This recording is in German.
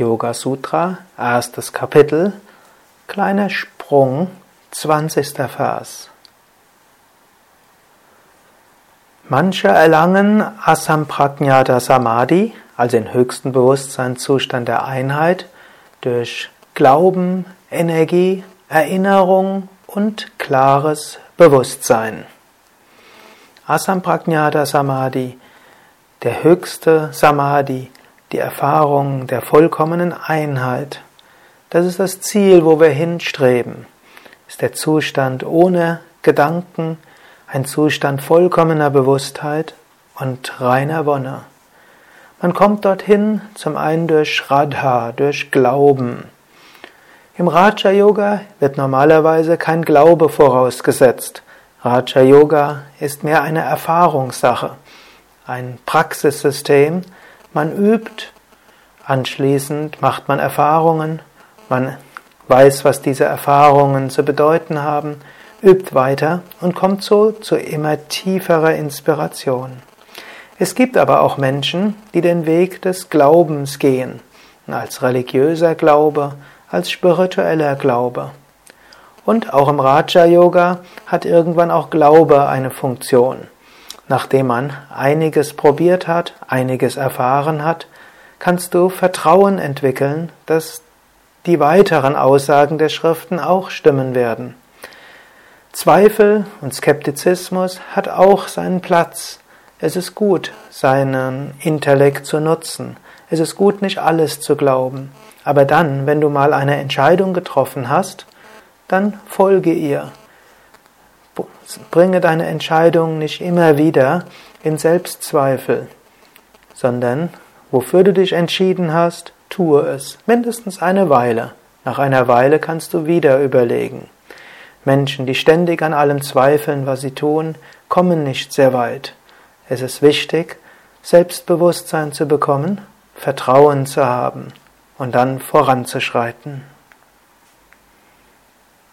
Yoga Sutra, erstes Kapitel, kleiner Sprung, 20. Vers. Manche erlangen Asamprajnata Samadhi, also den höchsten Bewusstseinszustand der Einheit, durch Glauben, Energie, Erinnerung und klares Bewusstsein. Asamprajnata Samadhi, der höchste Samadhi, die Erfahrung der vollkommenen Einheit. Das ist das Ziel, wo wir hinstreben. Ist der Zustand ohne Gedanken, ein Zustand vollkommener Bewusstheit und reiner Wonne. Man kommt dorthin zum einen durch Shraddha, durch Glauben. Im Raja Yoga wird normalerweise kein Glaube vorausgesetzt. Raja Yoga ist mehr eine Erfahrungssache, ein Praxissystem, man übt, anschließend macht man Erfahrungen, man weiß, was diese Erfahrungen zu bedeuten haben, übt weiter und kommt so zu immer tieferer Inspiration. Es gibt aber auch Menschen, die den Weg des Glaubens gehen, als religiöser Glaube, als spiritueller Glaube. Und auch im Raja Yoga hat irgendwann auch Glaube eine Funktion. Nachdem man einiges probiert hat, einiges erfahren hat, kannst du Vertrauen entwickeln, dass die weiteren Aussagen der Schriften auch stimmen werden. Zweifel und Skeptizismus hat auch seinen Platz. Es ist gut, seinen Intellekt zu nutzen. Es ist gut, nicht alles zu glauben. Aber dann, wenn du mal eine Entscheidung getroffen hast, dann folge ihr. Bringe deine Entscheidung nicht immer wieder in Selbstzweifel, sondern wofür du dich entschieden hast, tue es, mindestens eine Weile. Nach einer Weile kannst du wieder überlegen. Menschen, die ständig an allem zweifeln, was sie tun, kommen nicht sehr weit. Es ist wichtig, Selbstbewusstsein zu bekommen, Vertrauen zu haben und dann voranzuschreiten.